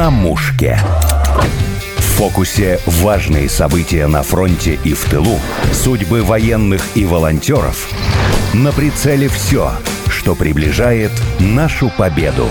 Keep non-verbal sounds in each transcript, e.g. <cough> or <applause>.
на мушке. В фокусе важные события на фронте и в тылу, судьбы военных и волонтеров. На прицеле все, что приближает нашу победу.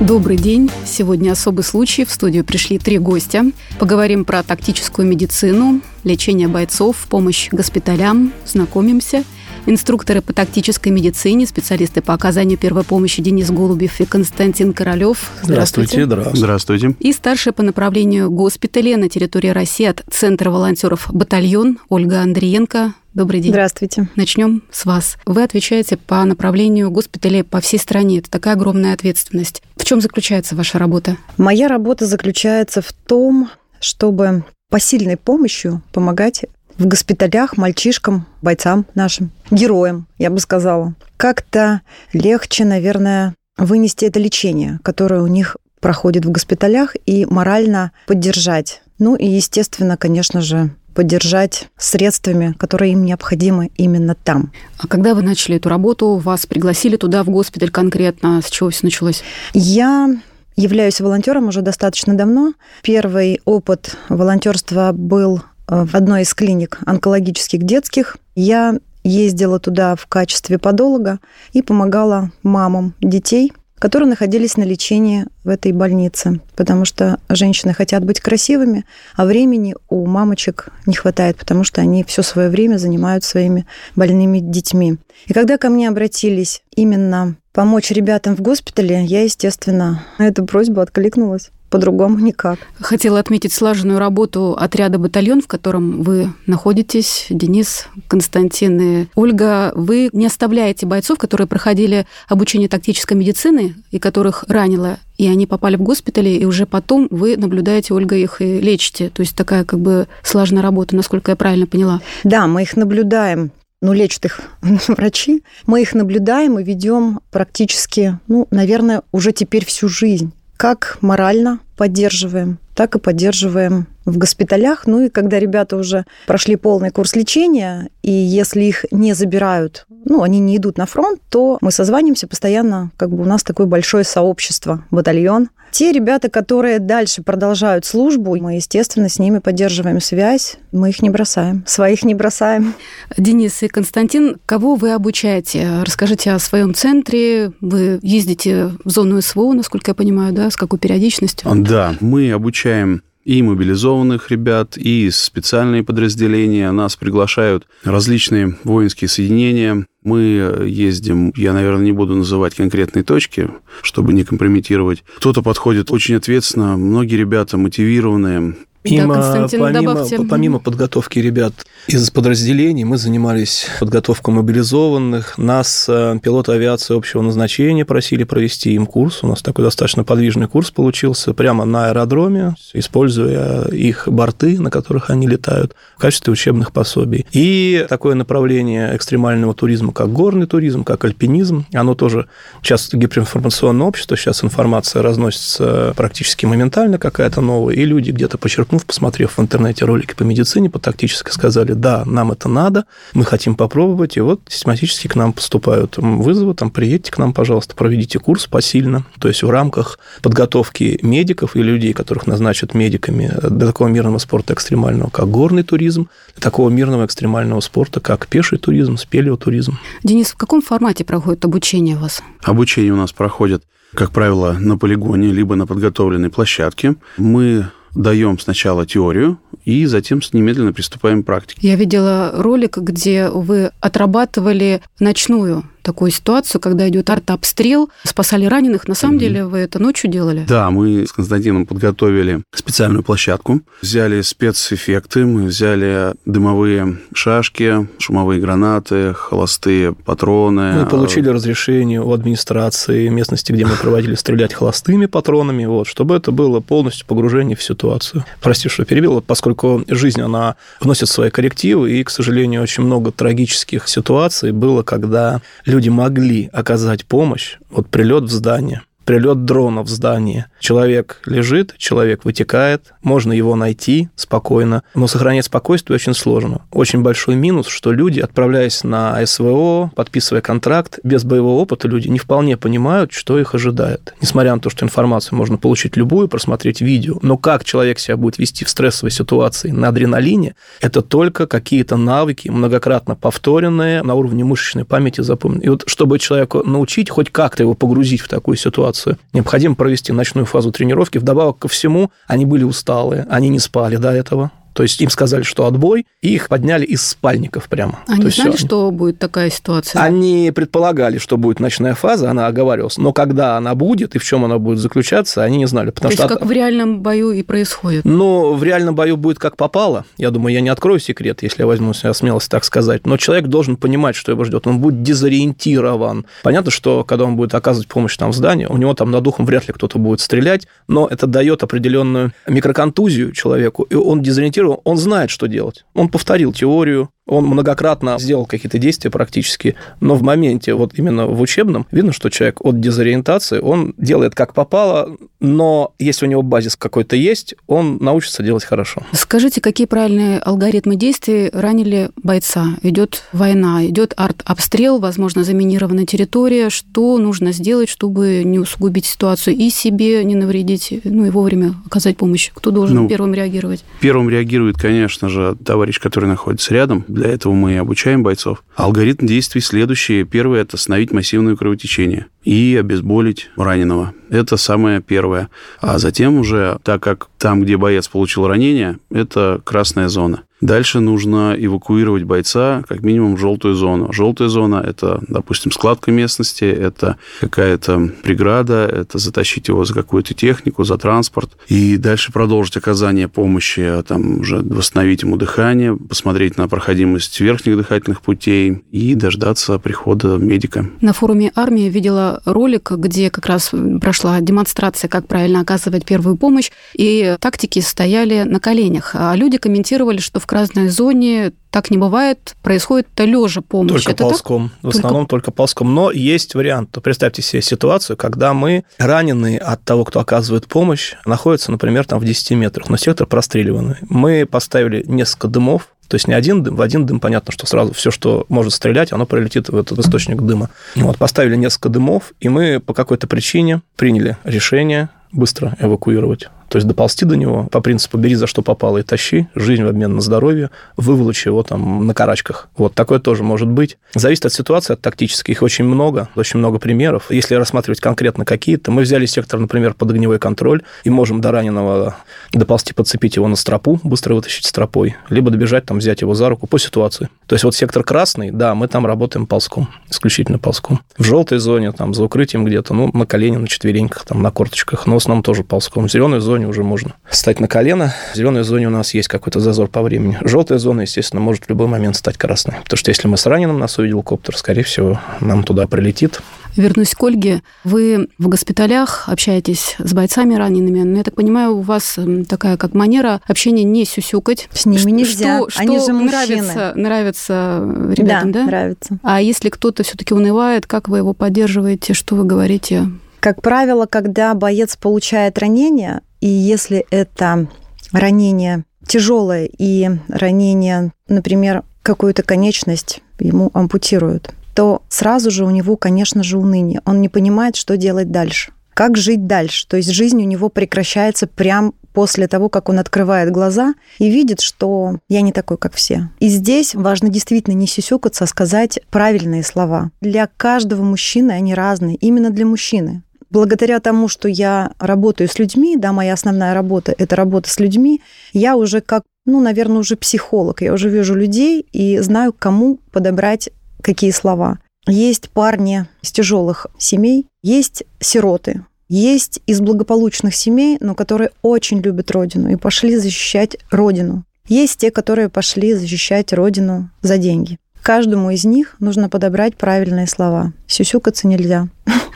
Добрый день. Сегодня особый случай. В студию пришли три гостя. Поговорим про тактическую медицину, лечение бойцов, помощь госпиталям. Знакомимся – инструкторы по тактической медицине, специалисты по оказанию первой помощи Денис Голубев и Константин Королев. Здравствуйте. Здравствуйте. Здравствуйте. И старшая по направлению госпиталя на территории России от Центра волонтеров «Батальон» Ольга Андриенко. Добрый день. Здравствуйте. Начнем с вас. Вы отвечаете по направлению госпиталей по всей стране. Это такая огромная ответственность. В чем заключается ваша работа? Моя работа заключается в том, чтобы посильной помощью помогать в госпиталях мальчишкам, бойцам нашим, героям, я бы сказала. Как-то легче, наверное, вынести это лечение, которое у них проходит в госпиталях, и морально поддержать. Ну и, естественно, конечно же, поддержать средствами, которые им необходимы именно там. А когда вы начали эту работу, вас пригласили туда, в госпиталь конкретно? С чего все началось? Я являюсь волонтером уже достаточно давно. Первый опыт волонтерства был в одной из клиник онкологических детских. Я ездила туда в качестве подолога и помогала мамам детей, которые находились на лечении в этой больнице, потому что женщины хотят быть красивыми, а времени у мамочек не хватает, потому что они все свое время занимают своими больными детьми. И когда ко мне обратились именно помочь ребятам в госпитале, я, естественно, на эту просьбу откликнулась по-другому никак. Хотела отметить слаженную работу отряда «Батальон», в котором вы находитесь, Денис, Константин и Ольга. Вы не оставляете бойцов, которые проходили обучение тактической медицины и которых ранило и они попали в госпитали, и уже потом вы наблюдаете, Ольга, их и лечите. То есть такая как бы слаженная работа, насколько я правильно поняла. Да, мы их наблюдаем ну, лечат их <laughs> врачи, мы их наблюдаем и ведем практически, ну, наверное, уже теперь всю жизнь как морально поддерживаем, так и поддерживаем в госпиталях. Ну и когда ребята уже прошли полный курс лечения, и если их не забирают, ну, они не идут на фронт, то мы созванимся постоянно, как бы у нас такое большое сообщество, батальон. Те ребята, которые дальше продолжают службу, мы, естественно, с ними поддерживаем связь, мы их не бросаем, своих не бросаем. Денис и Константин, кого вы обучаете? Расскажите о своем центре. Вы ездите в зону СВО, насколько я понимаю, да, с какой периодичностью? Да, мы обучаем и мобилизованных ребят, и специальные подразделения. Нас приглашают различные воинские соединения. Мы ездим, я, наверное, не буду называть конкретные точки, чтобы не компрометировать. Кто-то подходит очень ответственно, многие ребята мотивированные, Помимо, да, помимо, помимо подготовки ребят из подразделений, мы занимались подготовкой мобилизованных. Нас э, пилоты авиации общего назначения просили провести им курс. У нас такой достаточно подвижный курс получился прямо на аэродроме, используя их борты, на которых они летают, в качестве учебных пособий. И такое направление экстремального туризма, как горный туризм, как альпинизм, оно тоже часто гиперинформационное общество, сейчас информация разносится практически моментально какая-то новая, и люди где-то почерпнут подчеркнув, посмотрев в интернете ролики по медицине, по тактической, сказали, да, нам это надо, мы хотим попробовать, и вот систематически к нам поступают вызовы, там, приедьте к нам, пожалуйста, проведите курс посильно, то есть в рамках подготовки медиков и людей, которых назначат медиками для такого мирного спорта экстремального, как горный туризм, для такого мирного экстремального спорта, как пеший туризм, спелеотуризм. Денис, в каком формате проходит обучение у вас? Обучение у нас проходит как правило, на полигоне, либо на подготовленной площадке. Мы даем сначала теорию, и затем немедленно приступаем к практике. Я видела ролик, где вы отрабатывали ночную такую ситуацию, когда идет артобстрел, спасали раненых. На самом mm-hmm. деле вы это ночью делали? Да, мы с Константином подготовили специальную площадку, взяли спецэффекты, мы взяли дымовые шашки, шумовые гранаты, холостые патроны. Мы получили разрешение у администрации местности, где мы проводили, стрелять холостыми патронами, вот, чтобы это было полностью погружение в ситуацию. Прости, что перебил, поскольку жизнь, она вносит свои коррективы, и, к сожалению, очень много трагических ситуаций было, когда люди люди могли оказать помощь, вот прилет в здание, прилет дрона в здание. Человек лежит, человек вытекает, можно его найти спокойно, но сохранять спокойствие очень сложно. Очень большой минус, что люди, отправляясь на СВО, подписывая контракт, без боевого опыта люди не вполне понимают, что их ожидает. Несмотря на то, что информацию можно получить любую, просмотреть видео, но как человек себя будет вести в стрессовой ситуации на адреналине, это только какие-то навыки, многократно повторенные, на уровне мышечной памяти запомнены. И вот чтобы человеку научить хоть как-то его погрузить в такую ситуацию, необходимо провести ночную фазу тренировки. Вдобавок ко всему, они были усталые, они не спали до этого. То есть им сказали, что отбой, и их подняли из спальников прямо. Они То знали, все. что будет такая ситуация? Они предполагали, что будет ночная фаза, она оговаривалась. Но когда она будет и в чем она будет заключаться, они не знали. Потому То есть что... как в реальном бою и происходит? Ну, в реальном бою будет как попало. Я думаю, я не открою секрет, если я возьму себя смелость так сказать. Но человек должен понимать, что его ждет. Он будет дезориентирован. Понятно, что когда он будет оказывать помощь там в здании, у него там над духом вряд ли кто-то будет стрелять, но это дает определенную микроконтузию человеку, и он дезориентирован, он знает, что делать. Он повторил теорию, он многократно сделал какие-то действия практически, но в моменте, вот именно в учебном, видно, что человек от дезориентации, он делает как попало, но если у него базис какой-то есть, он научится делать хорошо. Скажите, какие правильные алгоритмы действий ранили бойца? Идет война, идет арт-обстрел, возможно, заминированная территория. Что нужно сделать, чтобы не усугубить ситуацию и себе не навредить, ну и вовремя оказать помощь? Кто должен ну, первым реагировать? Первым реагирует, конечно же, товарищ, который находится рядом, для этого мы и обучаем бойцов. Алгоритм действий следующий. Первый – это остановить массивное кровотечение и обезболить раненого. Это самое первое. А затем уже, так как там, где боец получил ранение, это красная зона. Дальше нужно эвакуировать бойца как минимум в желтую зону. Желтая зона – это, допустим, складка местности, это какая-то преграда, это затащить его за какую-то технику, за транспорт. И дальше продолжить оказание помощи, там уже восстановить ему дыхание, посмотреть на проходимость верхних дыхательных путей и дождаться прихода медика. На форуме армии видела ролик, где как раз прошла демонстрация, как правильно оказывать первую помощь, и тактики стояли на коленях. А люди комментировали, что в красной зоне так не бывает, происходит это лежа помощь. Только это ползком. Так? В основном только... только ползком. Но есть вариант. Представьте себе ситуацию, когда мы, раненые от того, кто оказывает помощь, находятся, например, там в 10 метрах, но сектор простреливанный. Мы поставили несколько дымов, то есть не один дым, в один дым понятно, что сразу все, что может стрелять, оно пролетит в этот источник дыма. Вот, поставили несколько дымов, и мы по какой-то причине приняли решение быстро эвакуировать то есть доползти до него по принципу «бери за что попало и тащи», жизнь в обмен на здоровье, выволочи его там на карачках. Вот такое тоже может быть. Зависит от ситуации, от тактической. Их очень много, очень много примеров. Если рассматривать конкретно какие-то, мы взяли сектор, например, под огневой контроль и можем до раненого доползти, подцепить его на стропу, быстро вытащить стропой, либо добежать, там, взять его за руку по ситуации. То есть вот сектор красный, да, мы там работаем ползком, исключительно ползком. В желтой зоне, там, за укрытием где-то, ну, на колени, на четвереньках, там, на корточках, но в основном тоже ползком. В зеленой зоне зоне уже можно встать на колено. В зеленой зоне у нас есть какой-то зазор по времени. Желтая зона, естественно, может в любой момент стать красной. Потому что если мы с раненым нас увидел коптер, скорее всего, нам туда прилетит. Вернусь к Ольге. Вы в госпиталях общаетесь с бойцами ранеными, но я так понимаю, у вас такая как манера общения не сюсюкать. С ними нельзя. Что, Они что же нравится, нравится ребятам, да? Да, нравится. А если кто-то все-таки унывает, как вы его поддерживаете, что вы говорите? Как правило, когда боец получает ранение, и если это ранение тяжелое и ранение, например, какую-то конечность ему ампутируют, то сразу же у него, конечно же, уныние. Он не понимает, что делать дальше. Как жить дальше? То есть жизнь у него прекращается прямо после того, как он открывает глаза и видит, что я не такой, как все. И здесь важно действительно не сюсюкаться, а сказать правильные слова. Для каждого мужчины они разные, именно для мужчины благодаря тому, что я работаю с людьми, да, моя основная работа – это работа с людьми, я уже как, ну, наверное, уже психолог. Я уже вижу людей и знаю, кому подобрать какие слова. Есть парни из тяжелых семей, есть сироты, есть из благополучных семей, но которые очень любят родину и пошли защищать родину. Есть те, которые пошли защищать родину за деньги. Каждому из них нужно подобрать правильные слова. Сюсюкаться нельзя.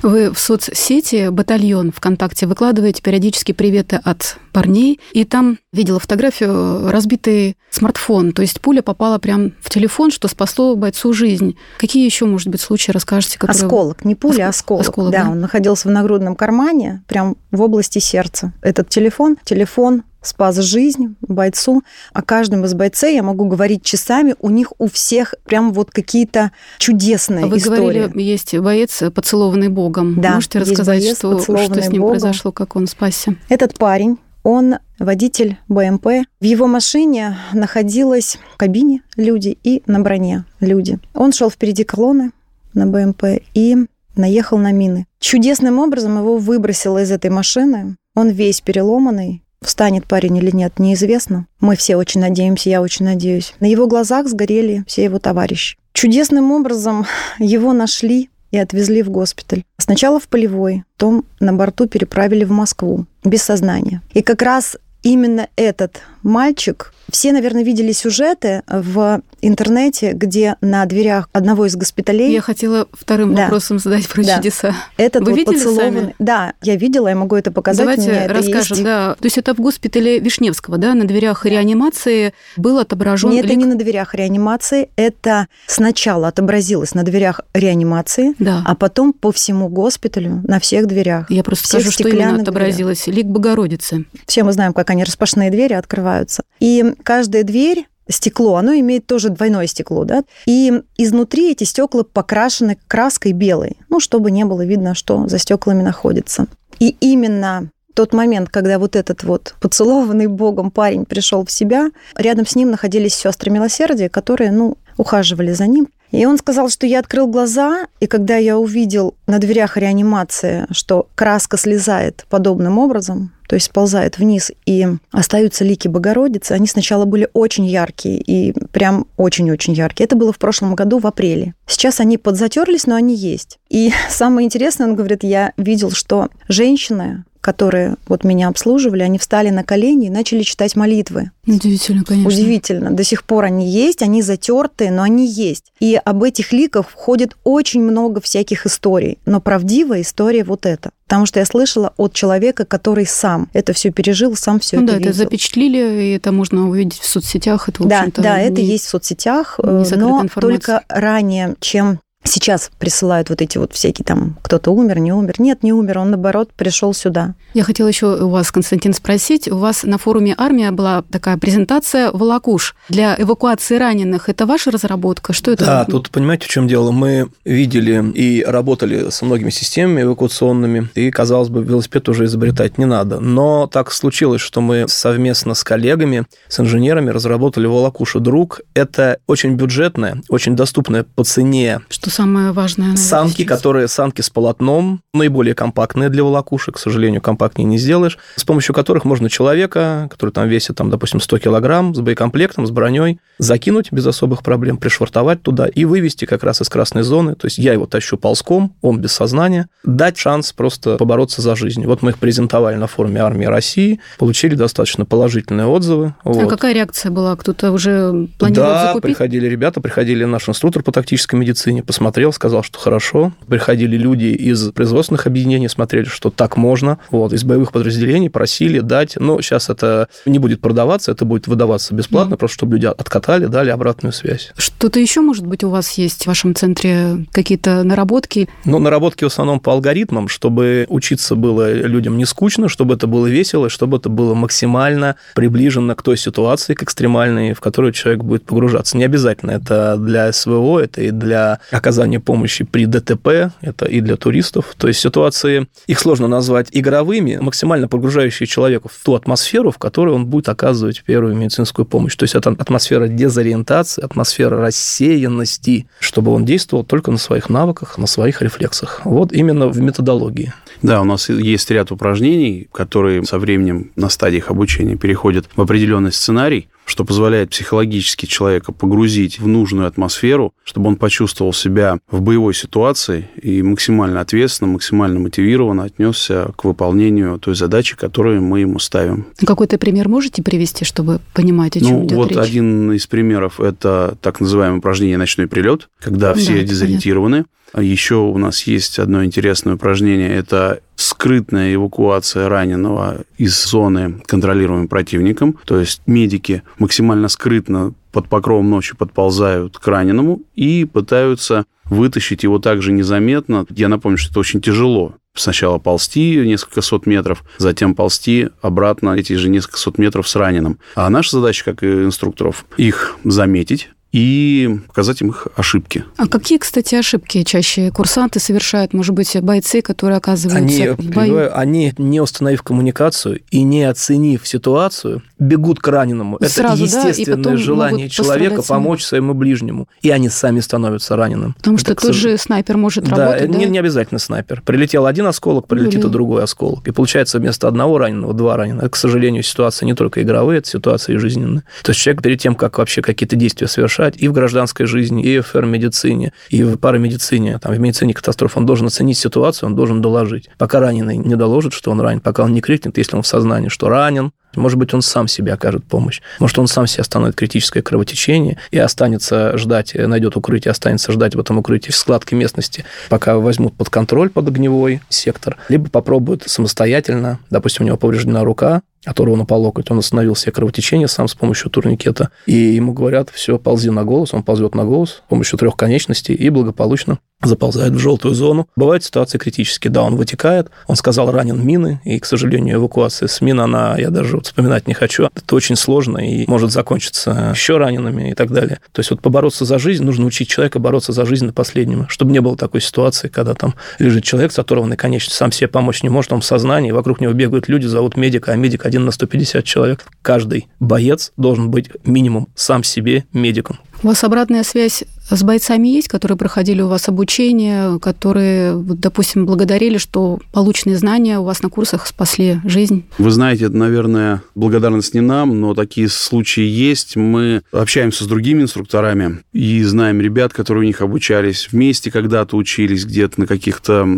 Вы в соцсети «Батальон» ВКонтакте выкладываете периодически приветы от парней, и там видела фотографию разбитый смартфон, то есть пуля попала прям в телефон, что спасло бойцу жизнь. Какие еще, может быть, случаи расскажете? Которые... Осколок, не пуля, а осколок. осколок да, да, он находился в нагрудном кармане, прям в области сердца. Этот телефон, телефон спас жизнь бойцу. О каждом из бойцей я могу говорить часами. У них у всех прям вот какие-то чудесные Вы истории. говорили, есть боец, поцелованный Богом. Да, Можете рассказать, боец, что, что с ним Богом. произошло, как он спасся? Этот парень, он водитель БМП. В его машине находилась в кабине люди и на броне люди. Он шел впереди колонны на БМП и наехал на мины. Чудесным образом его выбросило из этой машины. Он весь переломанный, Встанет парень или нет, неизвестно. Мы все очень надеемся, я очень надеюсь. На его глазах сгорели все его товарищи. Чудесным образом <laughs> его нашли и отвезли в госпиталь. Сначала в полевой, потом на борту переправили в Москву без сознания. И как раз именно этот мальчик все, наверное, видели сюжеты в интернете, где на дверях одного из госпиталей... Я хотела вторым да. вопросом задать про да. чудеса. Этот Вы вот видели поцелованный... Сами? Да, я видела, я могу это показать. Давайте расскажем, есть. да. То есть это в госпитале Вишневского, да, на дверях реанимации был отображен... Нет, лик... это не на дверях реанимации, это сначала отобразилось на дверях реанимации, да. а потом по всему госпиталю, на всех дверях. Я просто скажу, что именно отобразилось. Дверях. Лик Богородицы. Все мы знаем, как они распашные двери открываются. И каждая дверь стекло, оно имеет тоже двойное стекло, да, и изнутри эти стекла покрашены краской белой, ну, чтобы не было видно, что за стеклами находится. И именно тот момент, когда вот этот вот поцелованный Богом парень пришел в себя, рядом с ним находились сестры милосердия, которые, ну, ухаживали за ним. И он сказал, что я открыл глаза, и когда я увидел на дверях реанимации, что краска слезает подобным образом, то есть сползает вниз и остаются лики Богородицы, они сначала были очень яркие и прям очень-очень яркие. Это было в прошлом году в апреле. Сейчас они подзатерлись, но они есть. И <laughs> самое интересное, он говорит, я видел, что женщины которые вот меня обслуживали, они встали на колени и начали читать молитвы. Удивительно, конечно. Удивительно. До сих пор они есть, они затертые, но они есть. И об этих ликах входит очень много всяких историй. Но правдивая история вот эта. Потому что я слышала от человека, который сам это все пережил, сам все ну, это да, видел. это запечатлили, и это можно увидеть в соцсетях. Это, да, да, не, это есть в соцсетях, но информация. только ранее, чем Сейчас присылают вот эти вот всякие там, кто-то умер, не умер. Нет, не умер, он наоборот пришел сюда. Я хотела еще у вас, Константин, спросить. У вас на форуме «Армия» была такая презентация «Волокуш» для эвакуации раненых. Это ваша разработка? Что это? Да, тут понимаете, в чем дело? Мы видели и работали со многими системами эвакуационными, и, казалось бы, велосипед уже изобретать не надо. Но так случилось, что мы совместно с коллегами, с инженерами разработали «Волокушу друг». Это очень бюджетная, очень доступная по цене что самое важное? Наверное, санки, сейчас. которые санки с полотном, наиболее компактные для волокушек, к сожалению, компактнее не сделаешь, с помощью которых можно человека, который там весит, там, допустим, 100 килограмм, с боекомплектом, с броней, закинуть без особых проблем, пришвартовать туда и вывести как раз из красной зоны. То есть я его тащу ползком, он без сознания, дать шанс просто побороться за жизнь. Вот мы их презентовали на форуме армии России, получили достаточно положительные отзывы. А вот. какая реакция была? Кто-то уже планировал да, закупить? приходили ребята, приходили наш инструктор по тактической медицине, посмотрел, сказал, что хорошо. Приходили люди из производственных объединений, смотрели, что так можно. Вот, из боевых подразделений просили дать. Но сейчас это не будет продаваться, это будет выдаваться бесплатно, mm. просто чтобы люди откатали, дали обратную связь. Что-то еще, может быть, у вас есть в вашем центре какие-то наработки? Ну, наработки в основном по алгоритмам, чтобы учиться было людям не скучно, чтобы это было весело, чтобы это было максимально приближено к той ситуации, к экстремальной, в которую человек будет погружаться. Не обязательно это для СВО, это и для оказание помощи при ДТП, это и для туристов. То есть ситуации, их сложно назвать игровыми, максимально погружающие человека в ту атмосферу, в которой он будет оказывать первую медицинскую помощь. То есть это атмосфера дезориентации, атмосфера рассеянности, чтобы он действовал только на своих навыках, на своих рефлексах. Вот именно в методологии. Да, у нас есть ряд упражнений, которые со временем на стадиях обучения переходят в определенный сценарий, что позволяет психологически человека погрузить в нужную атмосферу, чтобы он почувствовал себя в боевой ситуации и максимально ответственно, максимально мотивированно отнесся к выполнению той задачи, которую мы ему ставим. Какой-то пример можете привести, чтобы понимать, о чем ну, идет вот речь? один из примеров – это так называемое упражнение «Ночной прилет», когда все да, дезориентированы. Понятно Еще у нас есть одно интересное упражнение. Это скрытная эвакуация раненого из зоны, контролируемой противником. То есть медики максимально скрытно под покровом ночи подползают к раненому и пытаются вытащить его также незаметно. Я напомню, что это очень тяжело. Сначала ползти несколько сот метров, затем ползти обратно эти же несколько сот метров с раненым. А наша задача, как и инструкторов, их заметить, и показать им их ошибки. А какие, кстати, ошибки чаще курсанты совершают? Может быть, бойцы, которые оказываются они, в бою? Они, не установив коммуникацию и не оценив ситуацию, бегут к раненому. Сразу, Это естественное да, желание человека помочь своему ближнему. И они сами становятся раненым. Потому что Это, тот же снайпер может да, работать, да? Не, не обязательно снайпер. Прилетел один осколок, прилетит и другой осколок. И получается вместо одного раненого два раненых. Это, к сожалению, ситуация не только игровые, это ситуация и жизненная. То есть человек перед тем, как вообще какие-то действия совершать, решать и в гражданской жизни, и в медицине, и в парамедицине, там, в медицине катастроф. Он должен оценить ситуацию, он должен доложить. Пока раненый не доложит, что он ранен, пока он не крикнет, если он в сознании, что ранен, может быть, он сам себе окажет помощь. Может, он сам себе остановит критическое кровотечение и останется ждать, найдет укрытие, останется ждать в этом укрытии в складке местности, пока возьмут под контроль под огневой сектор, либо попробуют самостоятельно, допустим, у него повреждена рука, которого он по локоть, он остановил себе кровотечение сам с помощью турникета, и ему говорят, все, ползи на голос, он ползет на голос с помощью трех конечностей и благополучно заползает в желтую зону. Бывают ситуации критические, да, он вытекает, он сказал, ранен мины, и, к сожалению, эвакуация с мин, она, я даже вот вспоминать не хочу, это очень сложно и может закончиться еще ранеными и так далее. То есть вот побороться за жизнь, нужно учить человека бороться за жизнь до последнего, чтобы не было такой ситуации, когда там лежит человек, оторванный конечно, сам себе помочь не может, он в сознании, вокруг него бегают люди, зовут медика, а медик один на 150 человек. Каждый боец должен быть минимум сам себе медиком. У вас обратная связь с бойцами есть, которые проходили у вас обучение, которые, допустим, благодарили, что полученные знания у вас на курсах спасли жизнь? Вы знаете, это, наверное, благодарность не нам, но такие случаи есть. Мы общаемся с другими инструкторами и знаем ребят, которые у них обучались вместе, когда-то учились где-то на каких-то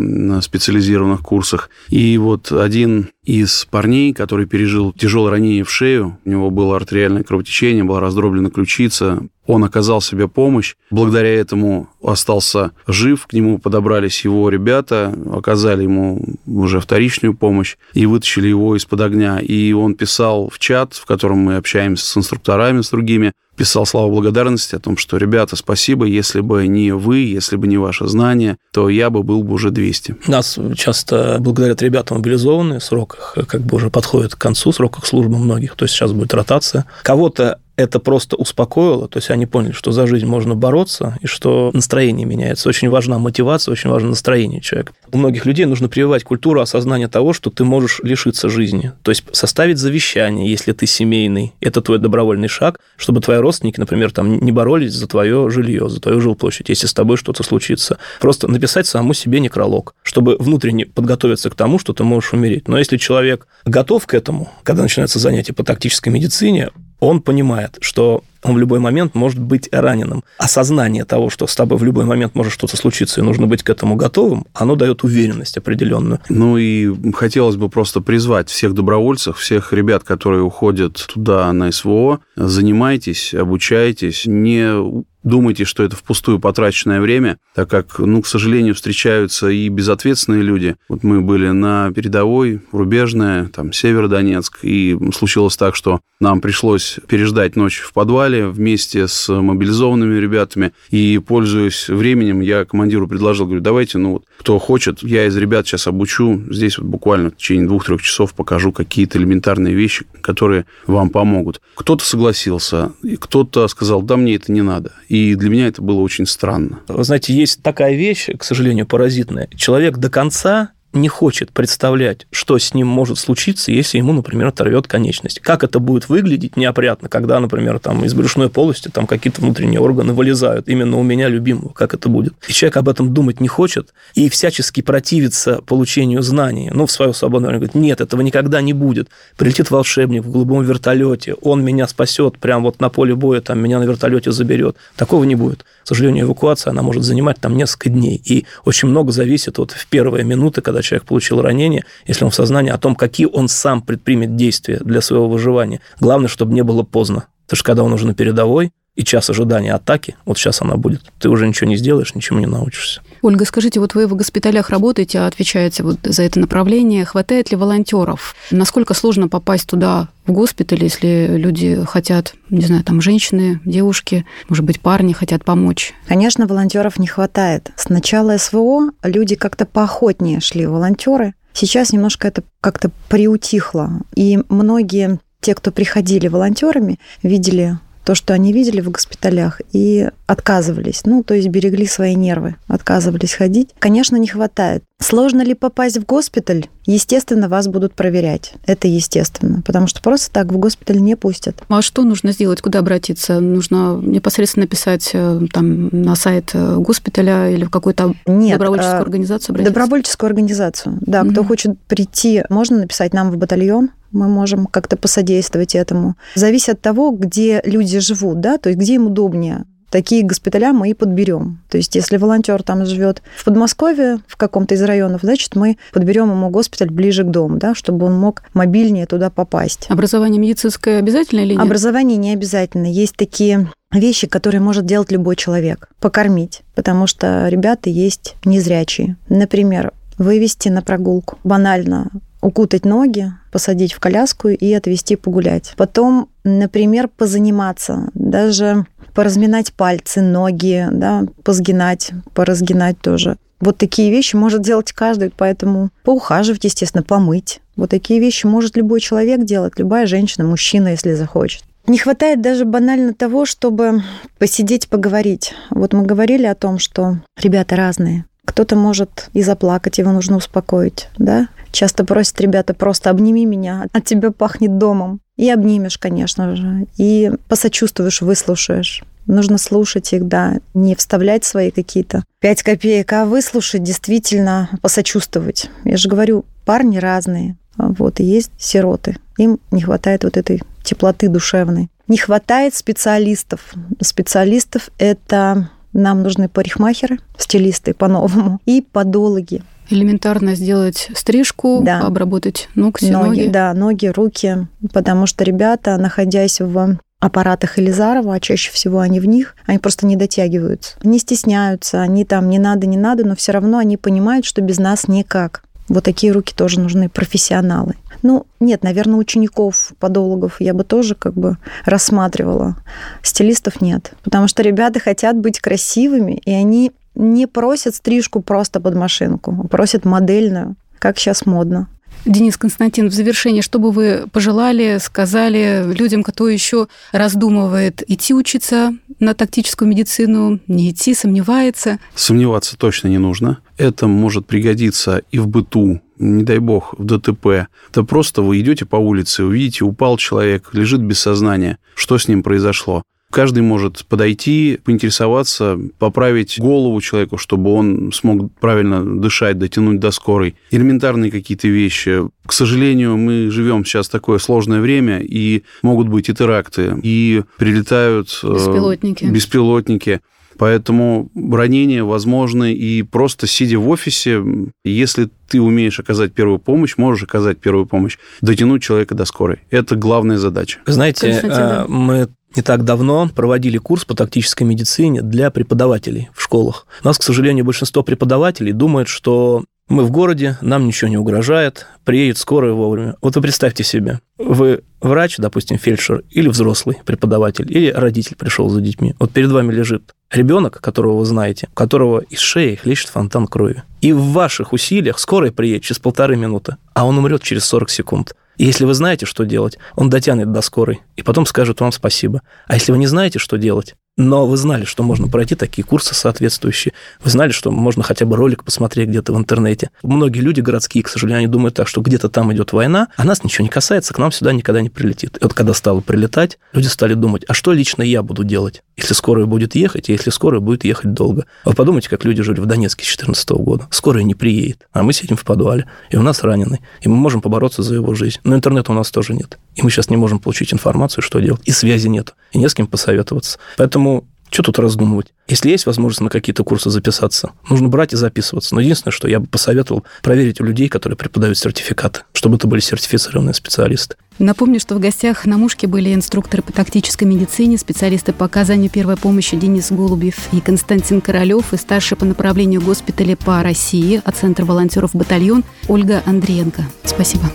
специализированных курсах. И вот один из парней, который пережил тяжелое ранение в шею, у него было артериальное кровотечение, была раздроблена ключица, он оказал себе помощь. Благодаря этому остался жив, к нему подобрались его ребята, оказали ему уже вторичную помощь и вытащили его из-под огня. И он писал в чат, в котором мы общаемся с инструкторами, с другими, писал слова благодарности о том, что, ребята, спасибо, если бы не вы, если бы не ваше знание, то я бы был бы уже 200. Нас часто благодарят ребята мобилизованные, срок как бы уже подходит к концу, срок их службы многих, то есть сейчас будет ротация. Кого-то это просто успокоило, то есть они поняли, что за жизнь можно бороться, и что настроение меняется. Очень важна мотивация, очень важно настроение человека. У многих людей нужно прививать культуру осознания того, что ты можешь лишиться жизни. То есть составить завещание, если ты семейный, это твой добровольный шаг, чтобы твои родственники, например, там не боролись за твое жилье, за твою жилплощадь, если с тобой что-то случится. Просто написать самому себе некролог, чтобы внутренне подготовиться к тому, что ты можешь умереть. Но если человек готов к этому, когда начинается занятие по тактической медицине, он понимает, что он в любой момент может быть раненым. Осознание того, что с тобой в любой момент может что-то случиться, и нужно быть к этому готовым, оно дает уверенность определенную. Ну и хотелось бы просто призвать всех добровольцев, всех ребят, которые уходят туда на СВО, занимайтесь, обучайтесь, не думайте, что это впустую потраченное время, так как, ну, к сожалению, встречаются и безответственные люди. Вот мы были на передовой, рубежная, там, Северодонецк, и случилось так, что нам пришлось переждать ночь в подвале вместе с мобилизованными ребятами, и, пользуясь временем, я командиру предложил, говорю, давайте, ну, вот, кто хочет, я из ребят сейчас обучу, здесь вот буквально в течение двух-трех часов покажу какие-то элементарные вещи, которые вам помогут. Кто-то согласился, кто-то сказал, да, мне это не надо. И для меня это было очень странно. Вы знаете, есть такая вещь, к сожалению, паразитная. Человек до конца не хочет представлять, что с ним может случиться, если ему, например, оторвет конечность. Как это будет выглядеть неопрятно, когда, например, там из брюшной полости там какие-то внутренние органы вылезают, именно у меня любимого, как это будет. И человек об этом думать не хочет и всячески противится получению знаний. Ну, в свое свободное время говорит, нет, этого никогда не будет. Прилетит волшебник в голубом вертолете, он меня спасет прямо вот на поле боя, там меня на вертолете заберет. Такого не будет. К сожалению, эвакуация, она может занимать там несколько дней. И очень много зависит вот в первые минуты, когда человек получил ранение, если он в сознании, о том, какие он сам предпримет действия для своего выживания. Главное, чтобы не было поздно. Потому что когда он уже на передовой, и час ожидания атаки, вот сейчас она будет, ты уже ничего не сделаешь, ничему не научишься. Ольга, скажите, вот вы в госпиталях работаете, а отвечаете вот за это направление. Хватает ли волонтеров? Насколько сложно попасть туда, в госпиталь, если люди хотят, не знаю, там женщины, девушки, может быть, парни хотят помочь? Конечно, волонтеров не хватает. С начала СВО люди как-то поохотнее шли волонтеры. Сейчас немножко это как-то приутихло. И многие те, кто приходили волонтерами, видели то, что они видели в госпиталях, и отказывались. Ну, то есть берегли свои нервы, отказывались ходить. Конечно, не хватает. Сложно ли попасть в госпиталь? Естественно, вас будут проверять. Это естественно, потому что просто так в госпиталь не пустят. А что нужно сделать? Куда обратиться? Нужно непосредственно писать э, там, на сайт э, госпиталя или в какую-то Нет, добровольческую а, организацию обратиться? Добровольческую организацию, да. Mm-hmm. Кто хочет прийти, можно написать нам в батальон, мы можем как-то посодействовать этому. Зависит от того, где люди живут, да, то есть где им удобнее такие госпиталя мы и подберем. То есть, если волонтер там живет в Подмосковье, в каком-то из районов, значит, мы подберем ему госпиталь ближе к дому, да, чтобы он мог мобильнее туда попасть. Образование медицинское обязательно или нет? Образование не обязательно. Есть такие вещи, которые может делать любой человек. Покормить, потому что ребята есть незрячие. Например, вывести на прогулку. Банально укутать ноги, посадить в коляску и отвезти погулять. Потом, например, позаниматься, даже поразминать пальцы, ноги, да, позгинать, поразгинать тоже. Вот такие вещи может делать каждый, поэтому поухаживать, естественно, помыть. Вот такие вещи может любой человек делать, любая женщина, мужчина, если захочет. Не хватает даже банально того, чтобы посидеть, поговорить. Вот мы говорили о том, что ребята разные. Кто-то может и заплакать, его нужно успокоить, да? Часто просят ребята, просто обними меня, от тебя пахнет домом. И обнимешь, конечно же, и посочувствуешь, выслушаешь. Нужно слушать их, да, не вставлять свои какие-то пять копеек, а выслушать, действительно посочувствовать. Я же говорю, парни разные, вот, и есть сироты. Им не хватает вот этой теплоты душевной. Не хватает специалистов. Специалистов – это нам нужны парикмахеры, стилисты по-новому, <laughs> и подологи элементарно сделать стрижку, да. обработать ногти, ноги, ноги. Да, ноги, руки, потому что ребята, находясь в аппаратах Елизарова, а чаще всего они в них, они просто не дотягиваются. Не стесняются, они там не надо, не надо, но все равно они понимают, что без нас никак. Вот такие руки тоже нужны, профессионалы. Ну, нет, наверное, учеников, подологов я бы тоже как бы рассматривала. Стилистов нет. Потому что ребята хотят быть красивыми, и они не просят стрижку просто под машинку, а просят модельную, как сейчас модно. Денис Константин, в завершение, что бы вы пожелали, сказали людям, кто еще раздумывает идти учиться на тактическую медицину, не идти, сомневается? Сомневаться точно не нужно. Это может пригодиться и в быту, не дай бог, в ДТП. Это просто вы идете по улице, увидите, упал человек, лежит без сознания. Что с ним произошло? Каждый может подойти, поинтересоваться, поправить голову человеку, чтобы он смог правильно дышать, дотянуть до скорой. Элементарные какие-то вещи. К сожалению, мы живем сейчас в такое сложное время, и могут быть и теракты, и прилетают э, беспилотники. беспилотники. Поэтому ранения возможны и просто сидя в офисе, если ты умеешь оказать первую помощь, можешь оказать первую помощь, дотянуть человека до скорой. Это главная задача. Знаете, э, мы не так давно проводили курс по тактической медицине для преподавателей в школах. У нас, к сожалению, большинство преподавателей думают, что мы в городе, нам ничего не угрожает, приедет скорая вовремя. Вот вы представьте себе, вы врач, допустим, фельдшер, или взрослый преподаватель, или родитель пришел за детьми. Вот перед вами лежит ребенок, которого вы знаете, у которого из шеи хлещет фонтан крови. И в ваших усилиях скорая приедет через полторы минуты, а он умрет через 40 секунд. И если вы знаете, что делать, он дотянет до скорой и потом скажет вам спасибо. А если вы не знаете, что делать, но вы знали, что можно пройти такие курсы соответствующие. Вы знали, что можно хотя бы ролик посмотреть где-то в интернете. Многие люди городские, к сожалению, они думают так, что где-то там идет война, а нас ничего не касается, к нам сюда никогда не прилетит. И вот когда стало прилетать, люди стали думать, а что лично я буду делать, если скорая будет ехать, и если скорая будет ехать долго. А вы подумайте, как люди жили в Донецке с 2014 года. Скорая не приедет, а мы сидим в подвале, и у нас раненый, и мы можем побороться за его жизнь. Но интернета у нас тоже нет. И мы сейчас не можем получить информацию, что делать. И связи нет, и не с кем посоветоваться. Поэтому Что тут раздумывать? Если есть возможность на какие-то курсы записаться, нужно брать и записываться. Но единственное, что я бы посоветовал проверить у людей, которые преподают сертификаты, чтобы это были сертифицированные специалисты. Напомню, что в гостях на Мушке были инструкторы по тактической медицине, специалисты по оказанию первой помощи Денис Голубев и Константин Королев и старший по направлению госпиталя по России от Центра волонтеров «Батальон» Ольга Андриенко. Спасибо.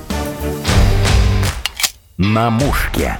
На Мушке.